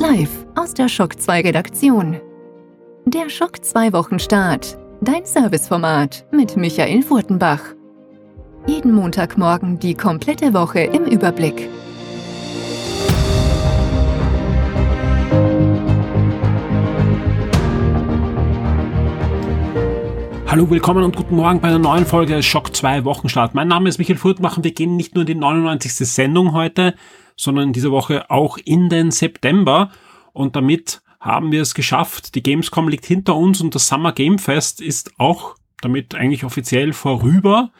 Live aus der Schock 2 Redaktion. Der Schock 2 Wochenstart. Dein Serviceformat mit Michael Furtenbach. Jeden Montagmorgen die komplette Woche im Überblick. Hallo, willkommen und guten Morgen bei einer neuen Folge Schock 2 Wochenstart. Mein Name ist Michael Furtbach und wir gehen nicht nur in die 99. Sendung heute, sondern in dieser Woche auch in den September. Und damit haben wir es geschafft. Die Gamescom liegt hinter uns und das Summer Game Fest ist auch damit eigentlich offiziell vorüber.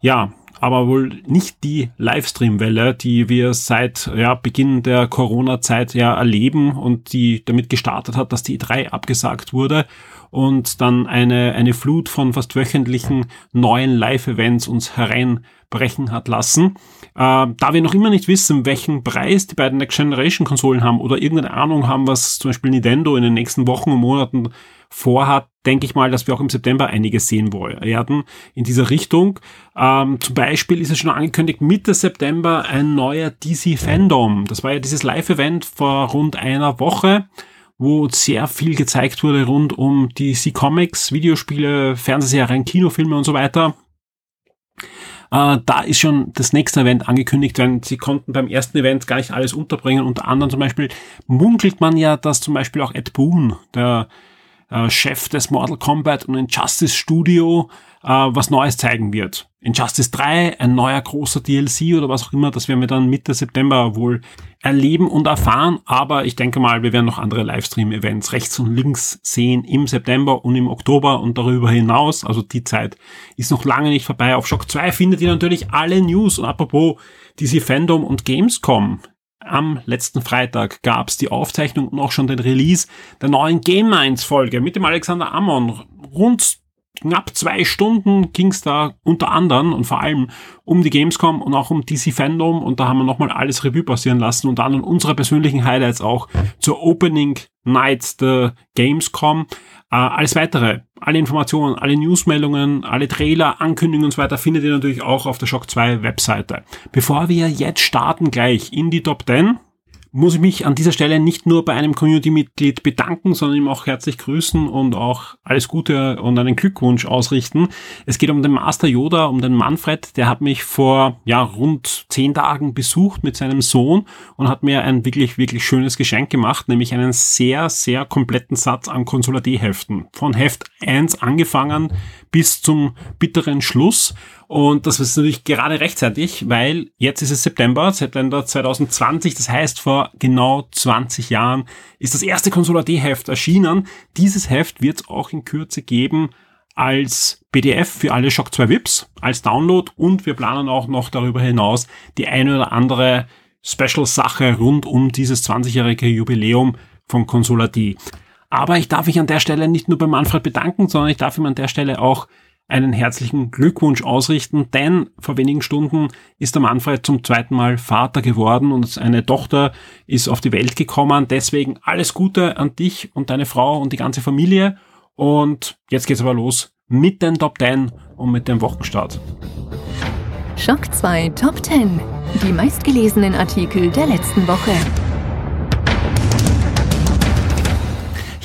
Ja, aber wohl nicht die Livestream-Welle, die wir seit ja, Beginn der Corona-Zeit ja erleben und die damit gestartet hat, dass die E3 abgesagt wurde und dann eine, eine Flut von fast wöchentlichen neuen Live-Events uns hereinbrechen hat lassen. Äh, da wir noch immer nicht wissen, welchen Preis die beiden Next Generation Konsolen haben oder irgendeine Ahnung haben, was zum Beispiel Nintendo in den nächsten Wochen und Monaten vorhat, denke ich mal, dass wir auch im September einiges sehen werden in dieser Richtung. Ähm, zum Beispiel ist es schon angekündigt, Mitte September ein neuer DC Fandom. Das war ja dieses Live-Event vor rund einer Woche wo sehr viel gezeigt wurde rund um DC Comics, Videospiele, Fernsehserien, Kinofilme und so weiter. Äh, da ist schon das nächste Event angekündigt, denn sie konnten beim ersten Event gar nicht alles unterbringen. Unter anderem zum Beispiel munkelt man ja, dass zum Beispiel auch Ed Boon, der äh, Chef des Mortal Kombat und Injustice Studio, äh, was Neues zeigen wird. Injustice 3, ein neuer großer DLC oder was auch immer, das werden wir dann Mitte September wohl erleben und erfahren. Aber ich denke mal, wir werden noch andere Livestream-Events rechts und links sehen im September und im Oktober und darüber hinaus. Also die Zeit ist noch lange nicht vorbei. Auf Shock 2 findet ihr natürlich alle News. Und apropos DC Fandom und Gamescom. Am letzten Freitag gab es die Aufzeichnung und auch schon den Release der neuen Game Minds Folge mit dem Alexander Ammon. Rund knapp zwei Stunden ging es da unter anderem und vor allem um die Gamescom und auch um DC Fandom und da haben wir nochmal alles Revue passieren lassen, unter anderem unsere persönlichen Highlights auch zur Opening Night der Gamescom. Äh, alles weitere, alle Informationen, alle Newsmeldungen, alle Trailer, Ankündigungen und so weiter findet ihr natürlich auch auf der Shock 2 Webseite. Bevor wir jetzt starten gleich in die Top 10, muss ich mich an dieser Stelle nicht nur bei einem Community-Mitglied bedanken, sondern ihm auch herzlich grüßen und auch alles Gute und einen Glückwunsch ausrichten. Es geht um den Master Yoda, um den Manfred, der hat mich vor ja, rund zehn Tagen besucht mit seinem Sohn und hat mir ein wirklich, wirklich schönes Geschenk gemacht, nämlich einen sehr, sehr kompletten Satz an Consola D-Heften. Von Heft 1 angefangen bis zum bitteren Schluss. Und das ist natürlich gerade rechtzeitig, weil jetzt ist es September, September 2020, das heißt vor genau 20 Jahren ist das erste Consola D-Heft erschienen. Dieses Heft wird es auch in Kürze geben als PDF für alle Shock 2 VIPs, als Download und wir planen auch noch darüber hinaus die eine oder andere Special-Sache rund um dieses 20-jährige Jubiläum von Consola D. Aber ich darf mich an der Stelle nicht nur bei Manfred bedanken, sondern ich darf ihm an der Stelle auch einen herzlichen Glückwunsch ausrichten, denn vor wenigen Stunden ist der Manfred zum zweiten Mal Vater geworden und eine Tochter ist auf die Welt gekommen. Deswegen alles Gute an dich und deine Frau und die ganze Familie. Und jetzt geht's aber los mit den Top 10 und mit dem Wochenstart. Schock 2 Top 10. Die meistgelesenen Artikel der letzten Woche.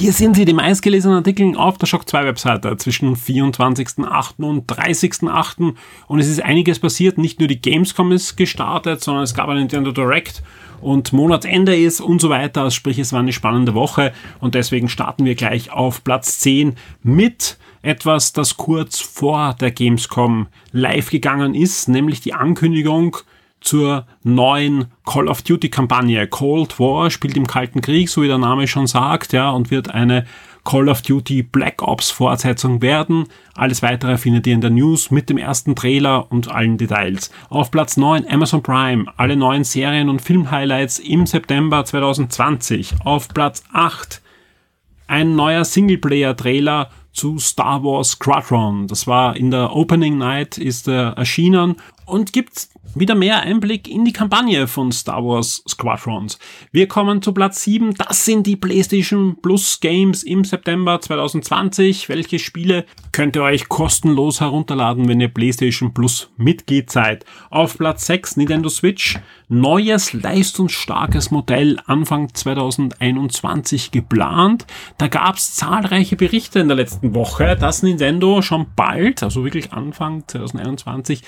Hier sind sie, die meistgelesenen Artikel auf der Shock 2 Webseite zwischen 24.8. und 30.8. Und es ist einiges passiert. Nicht nur die Gamescom ist gestartet, sondern es gab ein Nintendo Direct und Monatsende ist und so weiter. Also sprich, es war eine spannende Woche und deswegen starten wir gleich auf Platz 10 mit etwas, das kurz vor der Gamescom live gegangen ist, nämlich die Ankündigung zur neuen Call of Duty Kampagne. Cold War spielt im Kalten Krieg, so wie der Name schon sagt, ja, und wird eine Call of Duty Black Ops Fortsetzung werden. Alles weitere findet ihr in der News mit dem ersten Trailer und allen Details. Auf Platz 9 Amazon Prime, alle neuen Serien und Film-Highlights im September 2020. Auf Platz 8 ein neuer Singleplayer-Trailer zu Star Wars Squadron. Das war in der Opening Night ist er erschienen und gibt wieder mehr Einblick in die Kampagne von Star Wars Squadrons. Wir kommen zu Platz 7. Das sind die PlayStation Plus Games im September 2020. Welche Spiele könnt ihr euch kostenlos herunterladen, wenn ihr PlayStation Plus Mitglied seid? Auf Platz 6 Nintendo Switch. Neues leistungsstarkes Modell Anfang 2021 geplant. Da gab es zahlreiche Berichte in der letzten Woche, dass Nintendo schon bald, also wirklich Anfang 2021,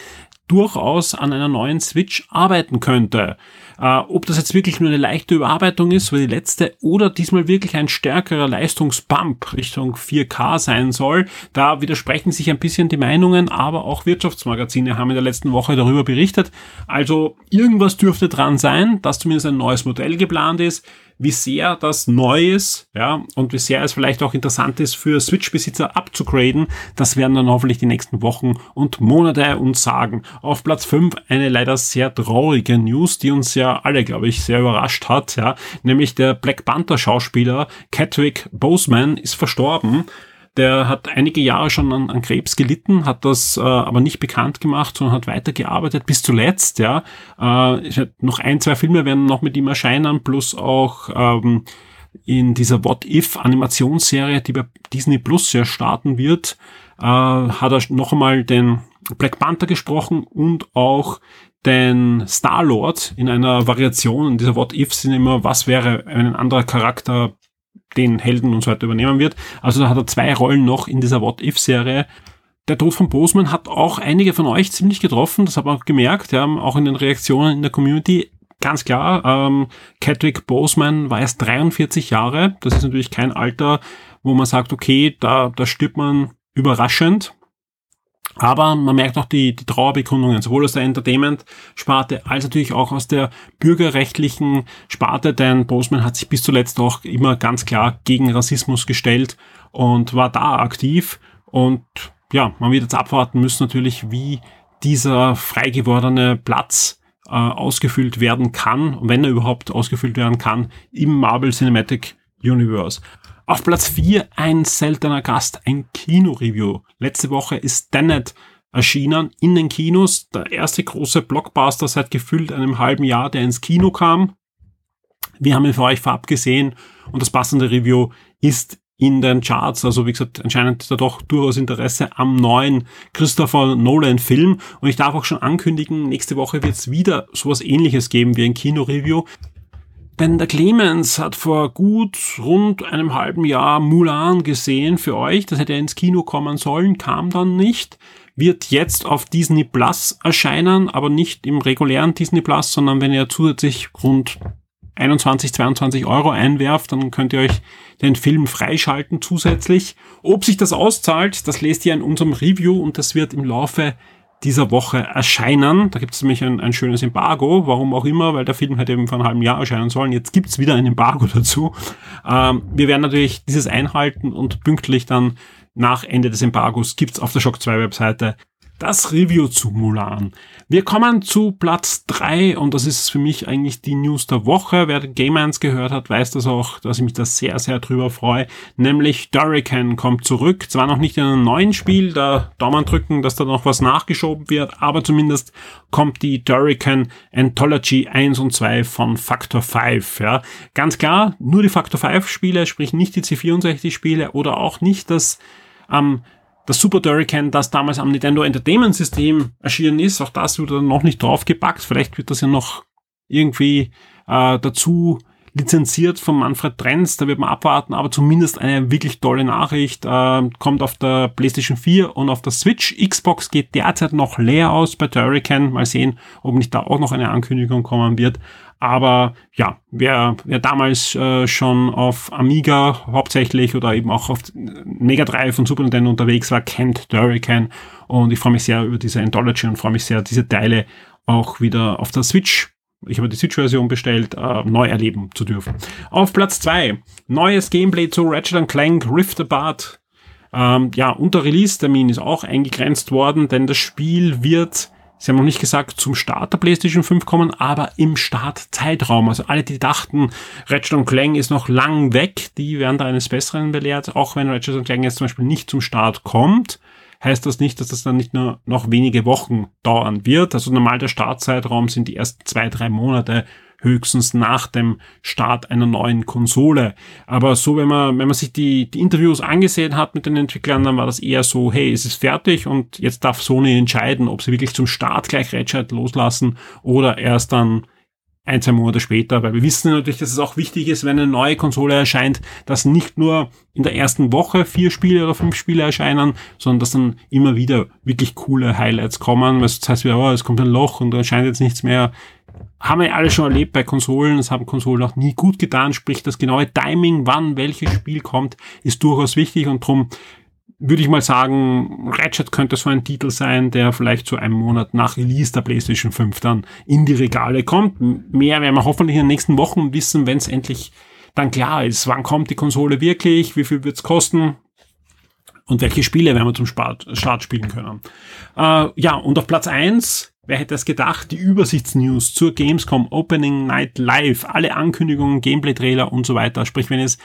durchaus an einer neuen Switch arbeiten könnte. Äh, ob das jetzt wirklich nur eine leichte Überarbeitung ist, wie die letzte, oder diesmal wirklich ein stärkerer Leistungspump Richtung 4K sein soll, da widersprechen sich ein bisschen die Meinungen, aber auch Wirtschaftsmagazine haben in der letzten Woche darüber berichtet. Also irgendwas dürfte dran sein, dass zumindest ein neues Modell geplant ist wie sehr das neu ist, ja, und wie sehr es vielleicht auch interessant ist für Switch-Besitzer abzugraden, das werden dann hoffentlich die nächsten Wochen und Monate uns sagen. Auf Platz 5 eine leider sehr traurige News, die uns ja alle, glaube ich, sehr überrascht hat, ja, nämlich der Black Panther Schauspieler Catwick Boseman ist verstorben. Der hat einige Jahre schon an, an Krebs gelitten, hat das äh, aber nicht bekannt gemacht, sondern hat weitergearbeitet bis zuletzt. Ja, äh, noch ein, zwei Filme werden noch mit ihm erscheinen, plus auch ähm, in dieser What If Animationsserie, die bei Disney Plus ja starten wird, äh, hat er noch einmal den Black Panther gesprochen und auch den Star-Lord in einer Variation in dieser What If sind immer, was wäre, wenn ein anderer Charakter den Helden und so weiter übernehmen wird. Also da hat er zwei Rollen noch in dieser What-If-Serie. Der Tod von Boseman hat auch einige von euch ziemlich getroffen, das hat man auch gemerkt, ja, auch in den Reaktionen in der Community. Ganz klar, ähm, Catwick Boseman war erst 43 Jahre. Das ist natürlich kein Alter, wo man sagt, okay, da, da stirbt man überraschend. Aber man merkt auch die, die Trauerbekundungen, sowohl aus der Entertainment-Sparte als natürlich auch aus der bürgerrechtlichen Sparte, denn Boseman hat sich bis zuletzt auch immer ganz klar gegen Rassismus gestellt und war da aktiv. Und ja, man wird jetzt abwarten müssen natürlich, wie dieser frei gewordene Platz äh, ausgefüllt werden kann, wenn er überhaupt ausgefüllt werden kann, im Marvel Cinematic Universe. Auf Platz 4 ein seltener Gast, ein Kino-Review. Letzte Woche ist Tenet erschienen in den Kinos. Der erste große Blockbuster seit gefühlt einem halben Jahr, der ins Kino kam. Wir haben ihn für euch vorab gesehen und das passende Review ist in den Charts. Also wie gesagt, anscheinend da doch durchaus Interesse am neuen Christopher Nolan Film. Und ich darf auch schon ankündigen, nächste Woche wird es wieder sowas ähnliches geben wie ein Kino-Review. Denn der Clemens hat vor gut rund einem halben Jahr Mulan gesehen für euch. Das hätte ins Kino kommen sollen, kam dann nicht. Wird jetzt auf Disney Plus erscheinen, aber nicht im regulären Disney Plus, sondern wenn ihr zusätzlich rund 21, 22 Euro einwerft, dann könnt ihr euch den Film freischalten zusätzlich. Ob sich das auszahlt, das lest ihr in unserem Review und das wird im Laufe dieser Woche erscheinen. Da gibt es nämlich ein, ein, schönes Embargo, warum auch immer, weil der Film hätte eben vor einem halben Jahr erscheinen sollen. Jetzt gibt es wieder ein Embargo dazu. Ähm, wir werden natürlich dieses einhalten und pünktlich dann nach Ende des Embargos gibt's auf der Shock 2 Webseite das Review zu Mulan. Wir kommen zu Platz drei und das ist für mich eigentlich die News der Woche. Wer Game 1 gehört hat, weiß das auch, dass ich mich da sehr, sehr drüber freue. Nämlich Durican kommt zurück. Zwar noch nicht in einem neuen Spiel, da Daumen drücken, dass da noch was nachgeschoben wird, aber zumindest kommt die Durican Anthology 1 und 2 von Factor 5. Ja. Ganz klar, nur die Factor 5 Spiele, sprich nicht die C64 Spiele oder auch nicht das ähm, das Super Turrican, das damals am Nintendo Entertainment System erschienen ist, auch das wurde noch nicht draufgepackt. Vielleicht wird das ja noch irgendwie äh, dazu lizenziert von Manfred Trenz, da wird man abwarten, aber zumindest eine wirklich tolle Nachricht, äh, kommt auf der PlayStation 4 und auf der Switch. Xbox geht derzeit noch leer aus bei Turrican, mal sehen, ob nicht da auch noch eine Ankündigung kommen wird. Aber ja, wer, wer damals äh, schon auf Amiga hauptsächlich oder eben auch auf Mega Drive und Super Nintendo unterwegs war, kennt Turrican. Und ich freue mich sehr über diese Anthology und freue mich sehr, diese Teile auch wieder auf der Switch ich habe die Switch-Version bestellt, äh, neu erleben zu dürfen. Auf Platz zwei neues Gameplay zu Ratchet Clank Rift Apart. Ähm, ja, unter Release-Termin ist auch eingegrenzt worden, denn das Spiel wird Sie haben noch nicht gesagt, zum Start der PlayStation 5 kommen, aber im Startzeitraum. Also alle, die dachten, Ratchet Clank ist noch lang weg, die werden da eines Besseren belehrt. Auch wenn Ratchet Clank jetzt zum Beispiel nicht zum Start kommt, heißt das nicht, dass das dann nicht nur noch wenige Wochen dauern wird. Also normal der Startzeitraum sind die ersten zwei, drei Monate höchstens nach dem Start einer neuen Konsole. Aber so, wenn man, wenn man sich die, die Interviews angesehen hat mit den Entwicklern, dann war das eher so, hey, es ist fertig und jetzt darf Sony entscheiden, ob sie wirklich zum Start gleich Ratchet loslassen oder erst dann ein, zwei Monate später, weil wir wissen natürlich, dass es auch wichtig ist, wenn eine neue Konsole erscheint, dass nicht nur in der ersten Woche vier Spiele oder fünf Spiele erscheinen, sondern dass dann immer wieder wirklich coole Highlights kommen, weil sonst heißt wieder, oh, es kommt ein Loch und da erscheint jetzt nichts mehr. Haben wir alle schon erlebt bei Konsolen, das haben Konsolen auch nie gut getan, sprich das genaue Timing, wann welches Spiel kommt, ist durchaus wichtig. Und darum würde ich mal sagen, Ratchet könnte so ein Titel sein, der vielleicht so einen Monat nach Release der PlayStation 5 dann in die Regale kommt. Mehr werden wir hoffentlich in den nächsten Wochen wissen, wenn es endlich dann klar ist, wann kommt die Konsole wirklich, wie viel wird es kosten und welche Spiele werden wir zum Start, spielen können. Äh, ja, und auf Platz eins, wer hätte es gedacht, die Übersichtsnews zur Gamescom Opening Night Live, alle Ankündigungen, Gameplay-Trailer und so weiter. Sprich, wenn es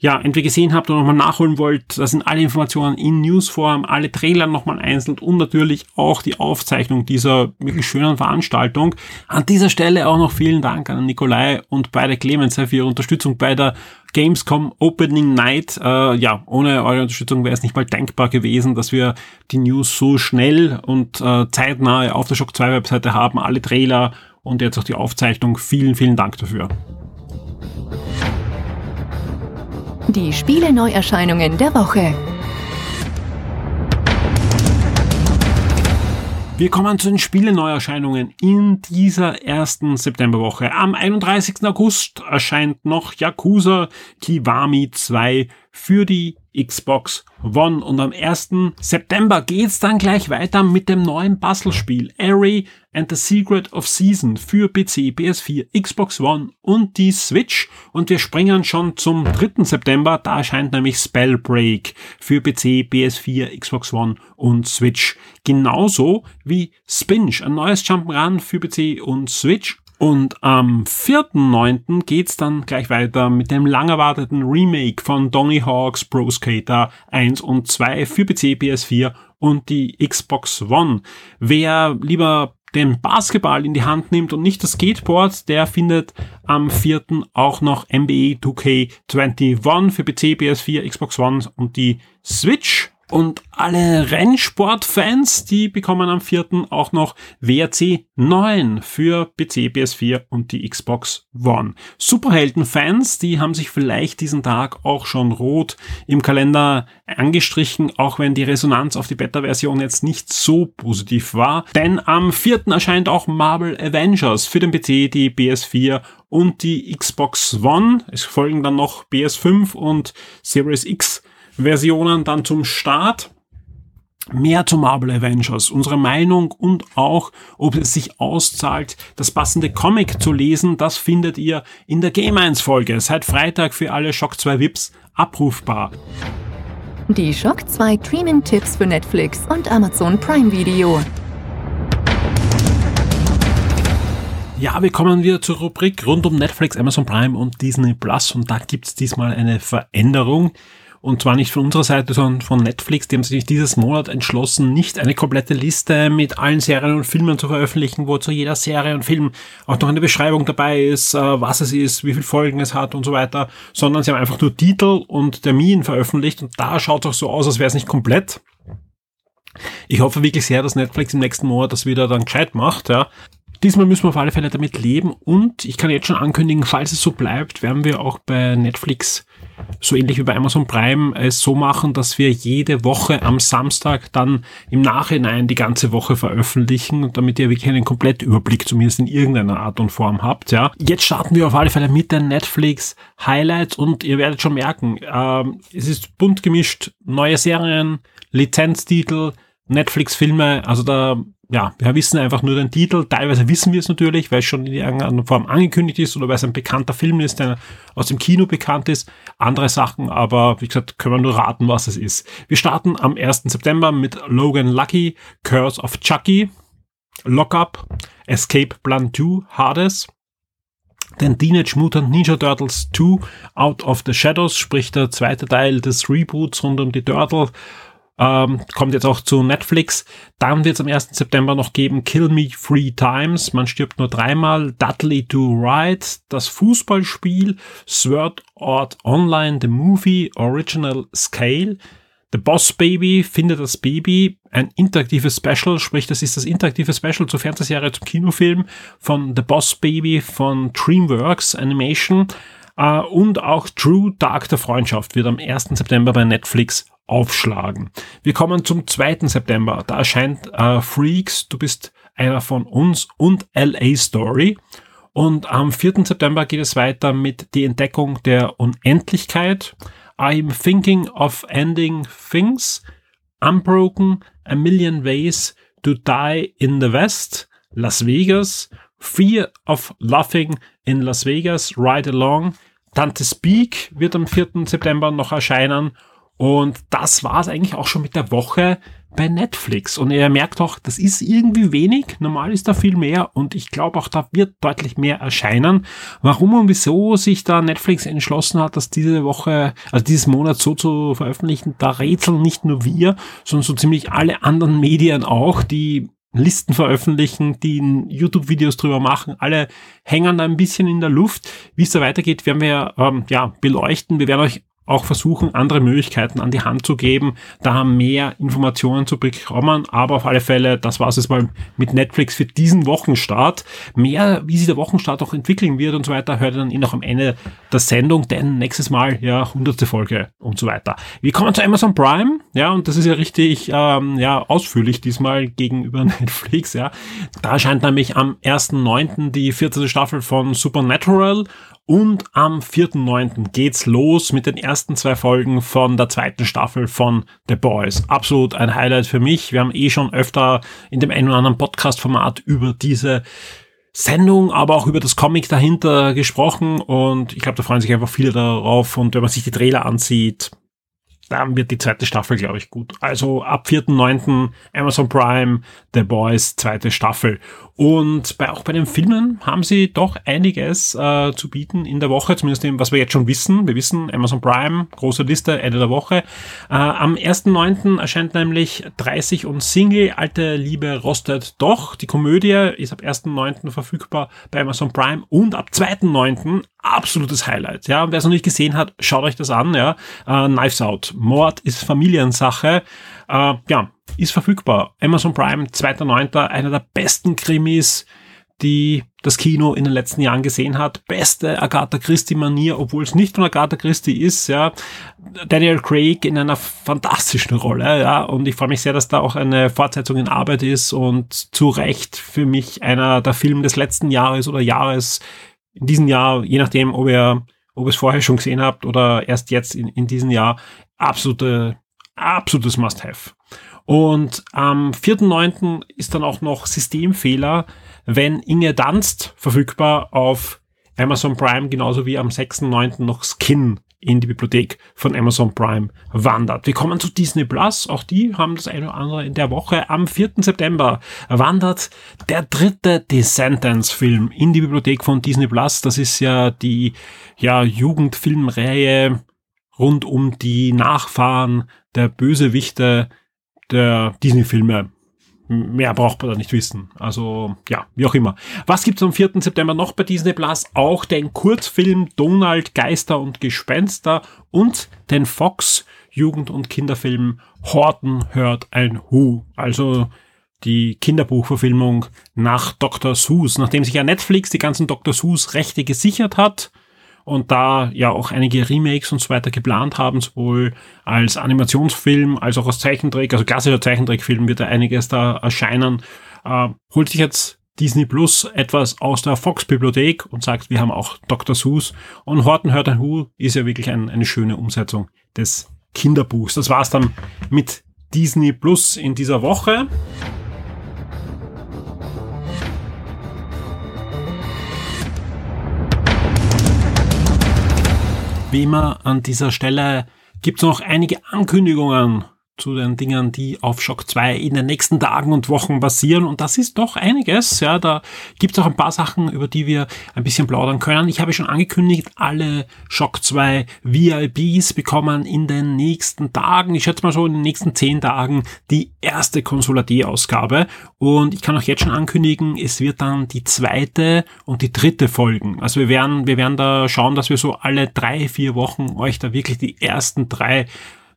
ja, entweder gesehen habt oder nochmal nachholen wollt, da sind alle Informationen in Newsform, alle Trailer nochmal einzeln und natürlich auch die Aufzeichnung dieser wirklich schönen Veranstaltung. An dieser Stelle auch noch vielen Dank an Nikolai und beide Clemens für ihre Unterstützung bei der Gamescom Opening Night. Äh, ja, ohne eure Unterstützung wäre es nicht mal denkbar gewesen, dass wir die News so schnell und äh, zeitnah auf der Shock 2 Webseite haben, alle Trailer und jetzt auch die Aufzeichnung. Vielen, vielen Dank dafür. Die Spiele-Neuerscheinungen der Woche. Wir kommen zu den Spiele-Neuerscheinungen in dieser ersten Septemberwoche. Am 31. August erscheint noch Yakuza Kiwami 2 für die Xbox One. Und am 1. September geht's dann gleich weiter mit dem neuen Puzzlespiel Airy and the Secret of Season für PC, PS4, Xbox One und die Switch. Und wir springen schon zum 3. September. Da erscheint nämlich Spellbreak für PC, PS4, Xbox One und Switch. Genauso wie Spinch, ein neues Jump'n'Run für PC und Switch. Und am 4.9. geht's dann gleich weiter mit dem lang erwarteten Remake von Donny Hawks Pro Skater 1 und 2 für PC, PS4 und die Xbox One. Wer lieber den Basketball in die Hand nimmt und nicht das Skateboard, der findet am 4. auch noch NBA 2K21 für PC, PS4, Xbox One und die Switch. Und alle Rennsportfans, die bekommen am 4. auch noch WRC 9 für PC, PS4 und die Xbox One. Superheldenfans, die haben sich vielleicht diesen Tag auch schon rot im Kalender angestrichen, auch wenn die Resonanz auf die Beta-Version jetzt nicht so positiv war. Denn am 4. erscheint auch Marvel Avengers für den PC, die PS4 und die Xbox One. Es folgen dann noch PS5 und Series X Versionen dann zum Start. Mehr zu Marvel Avengers, unsere Meinung und auch, ob es sich auszahlt, das passende Comic zu lesen, das findet ihr in der Game 1 Folge. Seit Freitag für alle Shock 2 VIPs abrufbar. Die Shock 2 Streaming-Tipps für Netflix und Amazon Prime Video. Ja, wir kommen wieder zur Rubrik rund um Netflix, Amazon Prime und Disney Plus und da gibt's diesmal eine Veränderung. Und zwar nicht von unserer Seite, sondern von Netflix. Die haben sich dieses Monat entschlossen, nicht eine komplette Liste mit allen Serien und Filmen zu veröffentlichen, wo zu jeder Serie und Film auch noch eine Beschreibung dabei ist, äh, was es ist, wie viele Folgen es hat und so weiter, sondern sie haben einfach nur Titel und Termin veröffentlicht und da schaut es auch so aus, als wäre es nicht komplett. Ich hoffe wirklich sehr, dass Netflix im nächsten Monat das wieder dann gescheit macht, ja. Diesmal müssen wir auf alle Fälle damit leben und ich kann jetzt schon ankündigen, falls es so bleibt, werden wir auch bei Netflix so ähnlich wie bei Amazon Prime es so machen, dass wir jede Woche am Samstag dann im Nachhinein die ganze Woche veröffentlichen, damit ihr wirklich einen Komplettüberblick zumindest in irgendeiner Art und Form habt. Ja, jetzt starten wir auf alle Fälle mit den Netflix Highlights und ihr werdet schon merken, ähm, es ist bunt gemischt, neue Serien, Lizenztitel, Netflix-Filme, also da ja, wir wissen einfach nur den Titel. Teilweise wissen wir es natürlich, weil es schon in irgendeiner Form angekündigt ist oder weil es ein bekannter Film ist, der aus dem Kino bekannt ist. Andere Sachen, aber wie gesagt, können wir nur raten, was es ist. Wir starten am 1. September mit Logan Lucky, Curse of Chucky, Lockup, Escape Plan 2, Hades, den Teenage Mutant Ninja Turtles 2, Out of the Shadows, sprich der zweite Teil des Reboots rund um die Turtle ähm, kommt jetzt auch zu Netflix. Dann wird es am 1. September noch geben Kill Me Three Times, man stirbt nur dreimal, Dudley Do Right, das Fußballspiel, Sword Art Online, The Movie, Original Scale, The Boss Baby, Finde das Baby, ein interaktives Special, sprich, das ist das interaktive Special zur Fernsehserie zum Kinofilm von The Boss Baby von DreamWorks Animation äh, und auch True Dark der Freundschaft wird am 1. September bei Netflix aufschlagen. Wir kommen zum 2. September. Da erscheint äh, Freaks, du bist einer von uns und LA Story. Und am 4. September geht es weiter mit die Entdeckung der Unendlichkeit. I'm thinking of ending things. Unbroken, A Million Ways to Die in the West, Las Vegas, Fear of Laughing in Las Vegas, Ride Along, Dante Speak wird am 4. September noch erscheinen und das war es eigentlich auch schon mit der Woche bei Netflix. Und ihr merkt auch, das ist irgendwie wenig. Normal ist da viel mehr. Und ich glaube auch, da wird deutlich mehr erscheinen. Warum und wieso sich da Netflix entschlossen hat, das diese Woche, also dieses Monat so zu veröffentlichen, da rätseln nicht nur wir, sondern so ziemlich alle anderen Medien auch, die Listen veröffentlichen, die YouTube-Videos drüber machen. Alle hängen da ein bisschen in der Luft. Wie es da weitergeht, werden wir ähm, ja beleuchten. Wir werden euch auch versuchen, andere Möglichkeiten an die Hand zu geben, da mehr Informationen zu bekommen. Aber auf alle Fälle, das war es jetzt mal mit Netflix für diesen Wochenstart. Mehr, wie sich der Wochenstart auch entwickeln wird und so weiter, hört ihr dann eh noch am Ende der Sendung, denn nächstes Mal ja hundertste Folge und so weiter. Wir kommen zu Amazon Prime, ja, und das ist ja richtig ähm, ja, ausführlich diesmal gegenüber Netflix, ja. Da erscheint nämlich am 1.9. die 14. Staffel von Supernatural und am 4.9. geht's los mit den ersten zwei Folgen von der zweiten Staffel von The Boys. Absolut ein Highlight für mich. Wir haben eh schon öfter in dem einen oder anderen Podcast-Format über diese Sendung, aber auch über das Comic dahinter gesprochen und ich glaube, da freuen sich einfach viele darauf und wenn man sich die Trailer ansieht, dann wird die zweite Staffel, glaube ich, gut. Also ab 4.9. Amazon Prime, The Boys, zweite Staffel. Und bei, auch bei den Filmen haben sie doch einiges äh, zu bieten in der Woche, zumindest dem, was wir jetzt schon wissen. Wir wissen, Amazon Prime, große Liste, Ende der Woche. Äh, am 1.9. erscheint nämlich 30 und Single, Alte Liebe rostet doch. Die Komödie ist ab 1.9. verfügbar bei Amazon Prime und ab 2.9. absolutes Highlight. Ja, wer es noch nicht gesehen hat, schaut euch das an. Ja, äh, Knives Out. Mord ist Familiensache. Äh, ja, ist verfügbar. Amazon Prime, 2.9., einer der besten Krimis, die das Kino in den letzten Jahren gesehen hat. Beste Agatha Christie-Manier, obwohl es nicht von Agatha Christie ist, ja. Daniel Craig in einer fantastischen Rolle, ja. Und ich freue mich sehr, dass da auch eine Fortsetzung in Arbeit ist und zu Recht für mich einer der Filme des letzten Jahres oder Jahres in diesem Jahr, je nachdem, ob ihr, ob ihr es vorher schon gesehen habt oder erst jetzt in, in diesem Jahr, absolute, absolutes Must-Have. Und am 4.9. ist dann auch noch Systemfehler, wenn Inge Danst verfügbar auf Amazon Prime, genauso wie am 6.9. noch Skin in die Bibliothek von Amazon Prime wandert. Wir kommen zu Disney Plus. Auch die haben das eine oder andere in der Woche. Am 4. September wandert der dritte Descendants-Film in die Bibliothek von Disney Plus. Das ist ja die ja, Jugendfilmreihe rund um die Nachfahren der Bösewichte der Disney-Filme. Mehr braucht man da nicht wissen. Also, ja, wie auch immer. Was gibt's am 4. September noch bei Disney Plus? Auch den Kurzfilm Donald, Geister und Gespenster und den Fox Jugend- und Kinderfilm Horten hört ein Hu. Also, die Kinderbuchverfilmung nach Dr. Seuss. Nachdem sich ja Netflix die ganzen Dr. Seuss Rechte gesichert hat, und da ja auch einige Remakes und so weiter geplant haben, sowohl als Animationsfilm als auch als Zeichentrick, also klassischer Zeichentrickfilm wird da einiges da erscheinen, äh, holt sich jetzt Disney Plus etwas aus der Fox-Bibliothek und sagt, wir haben auch Dr. Seuss und Horton hört ein Who ist ja wirklich ein, eine schöne Umsetzung des Kinderbuchs. Das war's dann mit Disney Plus in dieser Woche. Wie immer an dieser Stelle gibt es noch einige Ankündigungen zu den Dingen, die auf Shock 2 in den nächsten Tagen und Wochen passieren. Und das ist doch einiges. Ja, da gibt es auch ein paar Sachen, über die wir ein bisschen plaudern können. Ich habe schon angekündigt, alle Shock 2 VIPs bekommen in den nächsten Tagen, ich schätze mal so in den nächsten zehn Tagen, die erste Consular D-Ausgabe. Und ich kann auch jetzt schon ankündigen, es wird dann die zweite und die dritte folgen. Also wir werden, wir werden da schauen, dass wir so alle drei, vier Wochen euch da wirklich die ersten drei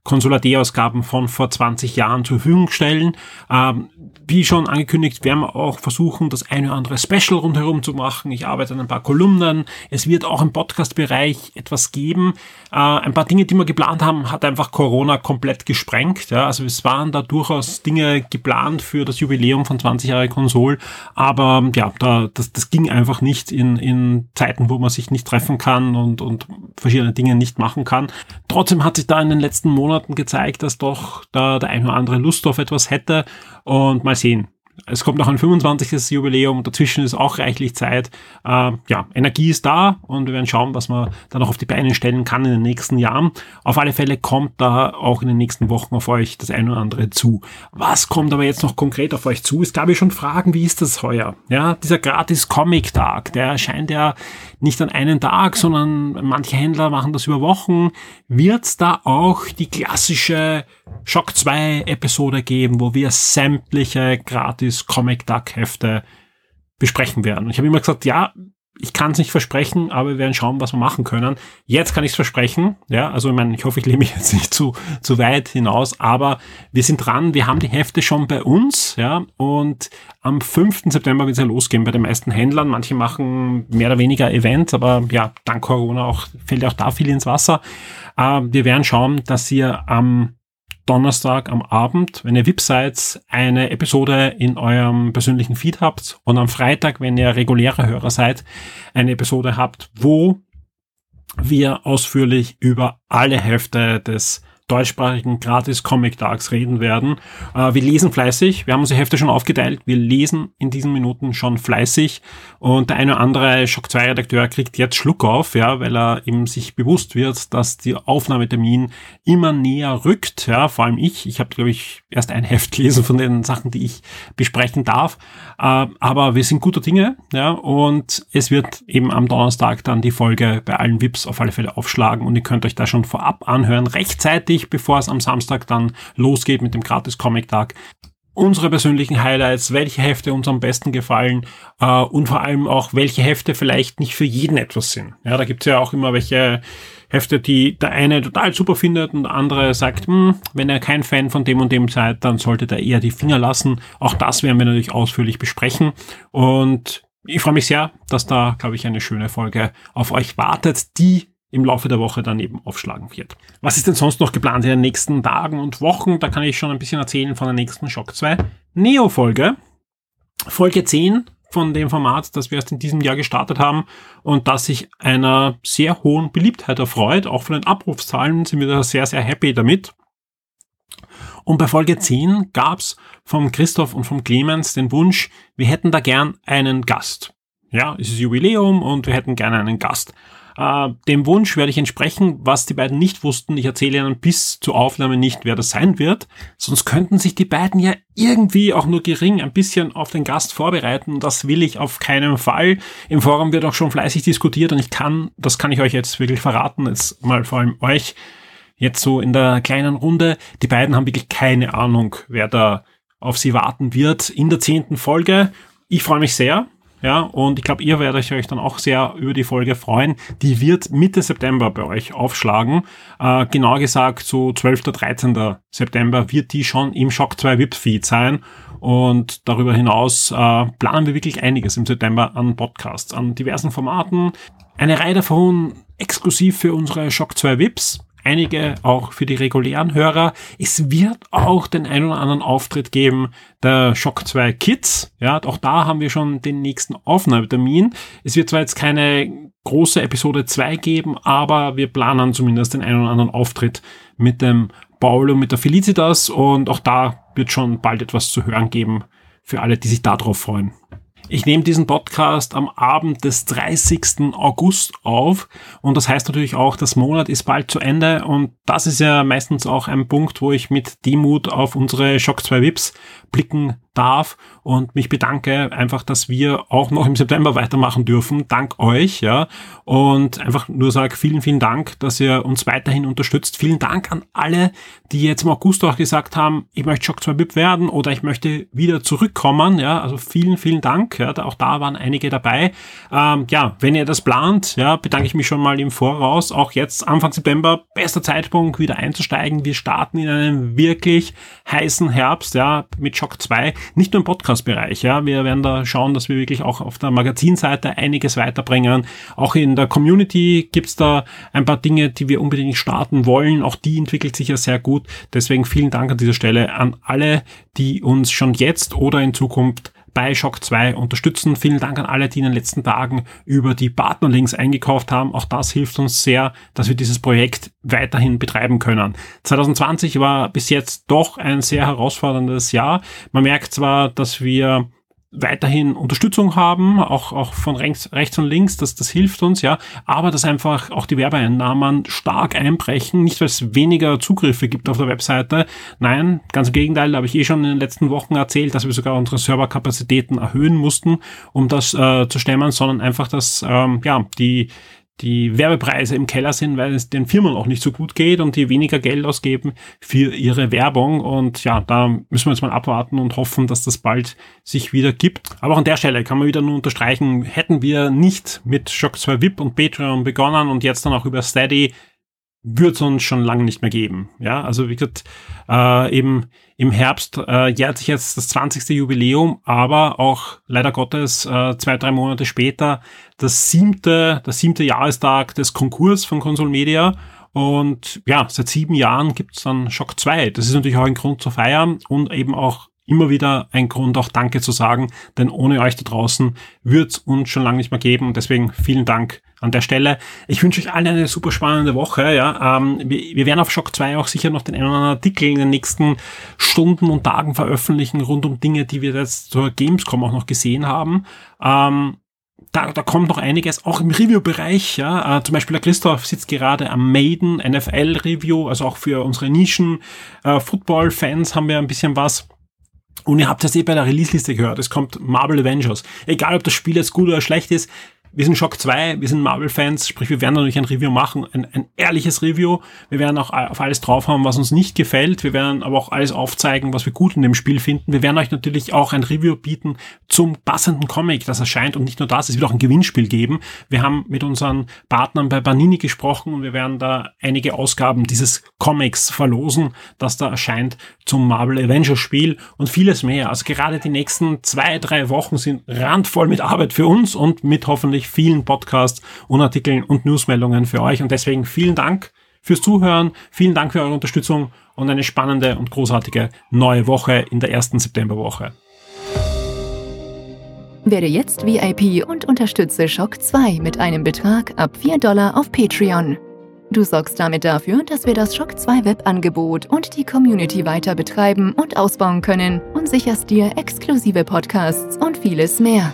Consular D-Ausgaben von vor 20 Jahren zur Verfügung stellen. Ähm, wie schon angekündigt, werden wir auch versuchen, das eine oder andere Special rundherum zu machen. Ich arbeite an ein paar Kolumnen. Es wird auch im Podcast-Bereich etwas geben. Äh, ein paar Dinge, die wir geplant haben, hat einfach Corona komplett gesprengt. Ja? Also es waren da durchaus Dinge geplant für das Jubiläum von 20 Jahre Konsol. Aber ja, da, das, das ging einfach nicht in, in Zeiten, wo man sich nicht treffen kann und, und verschiedene Dinge nicht machen kann. Trotzdem hat sich da in den letzten Monaten gezeigt, dass doch da der ein oder andere Lust auf etwas hätte. Und mal sehen. Es kommt noch ein 25. Jubiläum, dazwischen ist auch reichlich Zeit. Äh, ja, Energie ist da und wir werden schauen, was man da noch auf die Beine stellen kann in den nächsten Jahren. Auf alle Fälle kommt da auch in den nächsten Wochen auf euch das eine oder andere zu. Was kommt aber jetzt noch konkret auf euch zu? Es gab ja schon Fragen, wie ist das heuer? Ja, dieser gratis Comic-Tag, der erscheint ja nicht an einen Tag, sondern manche Händler machen das über Wochen. Wird da auch die klassische Shock 2 Episode geben, wo wir sämtliche gratis Comic Duck Hefte besprechen werden. Und ich habe immer gesagt, ja, ich kann es nicht versprechen, aber wir werden schauen, was wir machen können. Jetzt kann ich es versprechen. Ja, also ich meine, ich hoffe, ich lehne mich jetzt nicht zu, zu weit hinaus, aber wir sind dran. Wir haben die Hefte schon bei uns, ja, und am 5. September wird es ja losgehen bei den meisten Händlern. Manche machen mehr oder weniger Events, aber ja, dank Corona auch, fällt auch da viel ins Wasser. Äh, wir werden schauen, dass ihr am Donnerstag am Abend, wenn ihr VIP seid, eine Episode in eurem persönlichen Feed habt und am Freitag, wenn ihr reguläre Hörer seid, eine Episode habt, wo wir ausführlich über alle Hefte des deutschsprachigen gratis Comic Tags reden werden. Äh, wir lesen fleißig, wir haben unsere Hefte schon aufgeteilt, wir lesen in diesen Minuten schon fleißig. Und der eine oder andere Shock 2 Redakteur kriegt jetzt Schluck auf, ja, weil er eben sich bewusst wird, dass die Aufnahmetermin immer näher rückt, ja, vor allem ich. Ich habe, glaube ich, erst ein Heft gelesen von den Sachen, die ich besprechen darf, äh, aber wir sind guter Dinge, ja, und es wird eben am Donnerstag dann die Folge bei allen VIPs auf alle Fälle aufschlagen. Und ihr könnt euch da schon vorab anhören, rechtzeitig gleich bevor es am Samstag dann losgeht mit dem gratis Comic Tag unsere persönlichen Highlights, welche Hefte uns am besten gefallen äh, und vor allem auch, welche Hefte vielleicht nicht für jeden etwas sind. Ja, da gibt's ja auch immer welche Hefte, die der eine total super findet und der andere sagt, hm, wenn er kein Fan von dem und dem seid, dann solltet er eher die Finger lassen. Auch das werden wir natürlich ausführlich besprechen. Und ich freue mich sehr, dass da, glaube ich, eine schöne Folge auf euch wartet, die im Laufe der Woche dann eben aufschlagen wird. Was ist denn sonst noch geplant in den nächsten Tagen und Wochen? Da kann ich schon ein bisschen erzählen von der nächsten Shock 2 Neo-Folge. Folge 10 von dem Format, das wir erst in diesem Jahr gestartet haben und das sich einer sehr hohen Beliebtheit erfreut. Auch von den Abrufzahlen sind wir da sehr, sehr happy damit. Und bei Folge 10 gab's vom Christoph und vom Clemens den Wunsch, wir hätten da gern einen Gast. Ja, es ist Jubiläum und wir hätten gerne einen Gast. Äh, dem Wunsch werde ich entsprechen, was die beiden nicht wussten. Ich erzähle ihnen bis zur Aufnahme nicht, wer das sein wird. Sonst könnten sich die beiden ja irgendwie auch nur gering ein bisschen auf den Gast vorbereiten. Das will ich auf keinen Fall. Im Forum wird auch schon fleißig diskutiert und ich kann, das kann ich euch jetzt wirklich verraten, jetzt mal vor allem euch, jetzt so in der kleinen Runde. Die beiden haben wirklich keine Ahnung, wer da auf sie warten wird in der zehnten Folge. Ich freue mich sehr. Ja, und ich glaube, ihr werdet euch dann auch sehr über die Folge freuen. Die wird Mitte September bei euch aufschlagen. Äh, genau gesagt, so 12. 13. September wird die schon im Shock 2 VIP-Feed sein. Und darüber hinaus äh, planen wir wirklich einiges im September an Podcasts, an diversen Formaten. Eine Reihe davon exklusiv für unsere Shock 2 VIPs einige auch für die regulären Hörer. Es wird auch den einen oder anderen Auftritt geben der Shock 2 Kids. Ja, auch da haben wir schon den nächsten Aufnahmetermin. Es wird zwar jetzt keine große Episode 2 geben, aber wir planen zumindest den einen oder anderen Auftritt mit dem Paul und mit der Felicitas und auch da wird schon bald etwas zu hören geben für alle, die sich darauf freuen. Ich nehme diesen Podcast am Abend des 30. August auf und das heißt natürlich auch, das Monat ist bald zu Ende und das ist ja meistens auch ein Punkt, wo ich mit Demut auf unsere Shock 2 Vips blicken darf und mich bedanke einfach, dass wir auch noch im September weitermachen dürfen, dank euch, ja, und einfach nur sage vielen, vielen Dank, dass ihr uns weiterhin unterstützt. Vielen Dank an alle, die jetzt im August auch gesagt haben, ich möchte Shock 2 BIP werden oder ich möchte wieder zurückkommen, ja, also vielen, vielen Dank, ja, auch da waren einige dabei. Ähm, ja, wenn ihr das plant, ja, bedanke ich mich schon mal im Voraus, auch jetzt Anfang September, bester Zeitpunkt wieder einzusteigen. Wir starten in einem wirklich heißen Herbst, ja, mit Shock 2 nicht nur im Podcast-Bereich. Ja, wir werden da schauen, dass wir wirklich auch auf der Magazinseite einiges weiterbringen. Auch in der Community gibt's da ein paar Dinge, die wir unbedingt starten wollen. Auch die entwickelt sich ja sehr gut. Deswegen vielen Dank an dieser Stelle an alle, die uns schon jetzt oder in Zukunft bei Shock 2 unterstützen. Vielen Dank an alle, die in den letzten Tagen über die Partnerlinks eingekauft haben. Auch das hilft uns sehr, dass wir dieses Projekt weiterhin betreiben können. 2020 war bis jetzt doch ein sehr herausforderndes Jahr. Man merkt zwar, dass wir weiterhin Unterstützung haben, auch, auch von rechts, rechts und links, das, das hilft uns, ja, aber dass einfach auch die Werbeeinnahmen stark einbrechen, nicht weil es weniger Zugriffe gibt auf der Webseite, nein, ganz im Gegenteil, da habe ich eh schon in den letzten Wochen erzählt, dass wir sogar unsere Serverkapazitäten erhöhen mussten, um das äh, zu stemmen, sondern einfach, dass ähm, ja, die die Werbepreise im Keller sind, weil es den Firmen auch nicht so gut geht und die weniger Geld ausgeben für ihre Werbung. Und ja, da müssen wir jetzt mal abwarten und hoffen, dass das bald sich wieder gibt. Aber auch an der Stelle kann man wieder nur unterstreichen, hätten wir nicht mit Shock 2 VIP und Patreon begonnen und jetzt dann auch über Steady wird es uns schon lange nicht mehr geben. Ja, also wie gesagt, äh, eben im Herbst äh, jährt sich jetzt das 20. Jubiläum, aber auch leider Gottes äh, zwei, drei Monate später das siebte, der siebte Jahrestag des Konkurs von Console Media. Und ja, seit sieben Jahren gibt's dann Shock 2. Das ist natürlich auch ein Grund zu feiern und eben auch immer wieder ein Grund, auch Danke zu sagen, denn ohne euch da draußen wird's uns schon lange nicht mehr geben. Und deswegen vielen Dank an der Stelle. Ich wünsche euch allen eine super spannende Woche. Ja, ähm, wir, wir, werden auf Shock 2 auch sicher noch den einen oder anderen Artikel in den nächsten Stunden und Tagen veröffentlichen rund um Dinge, die wir jetzt zur Gamescom auch noch gesehen haben. Ähm, da, da kommt noch einiges, auch im Review-Bereich. Ja, äh, zum Beispiel der Christoph sitzt gerade am Maiden NFL-Review, also auch für unsere Nischen äh, Football-Fans haben wir ein bisschen was. Und ihr habt das eh bei der Release-Liste gehört. Es kommt Marvel Avengers. Egal, ob das Spiel jetzt gut oder schlecht ist, wir sind Shock 2, wir sind Marvel-Fans, sprich, wir werden natürlich ein Review machen, ein, ein ehrliches Review. Wir werden auch auf alles drauf haben, was uns nicht gefällt. Wir werden aber auch alles aufzeigen, was wir gut in dem Spiel finden. Wir werden euch natürlich auch ein Review bieten zum passenden Comic, das erscheint. Und nicht nur das, es wird auch ein Gewinnspiel geben. Wir haben mit unseren Partnern bei Banini gesprochen und wir werden da einige Ausgaben dieses Comics verlosen, das da erscheint zum Marvel Avengers Spiel und vieles mehr. Also gerade die nächsten zwei, drei Wochen sind randvoll mit Arbeit für uns und mit hoffentlich wirklich vielen Podcasts und Artikeln und Newsmeldungen für euch. Und deswegen vielen Dank fürs Zuhören, vielen Dank für eure Unterstützung und eine spannende und großartige neue Woche in der ersten Septemberwoche. Werde jetzt VIP und unterstütze Shock 2 mit einem Betrag ab 4 Dollar auf Patreon. Du sorgst damit dafür, dass wir das Shock 2 Webangebot und die Community weiter betreiben und ausbauen können und sicherst dir exklusive Podcasts und vieles mehr.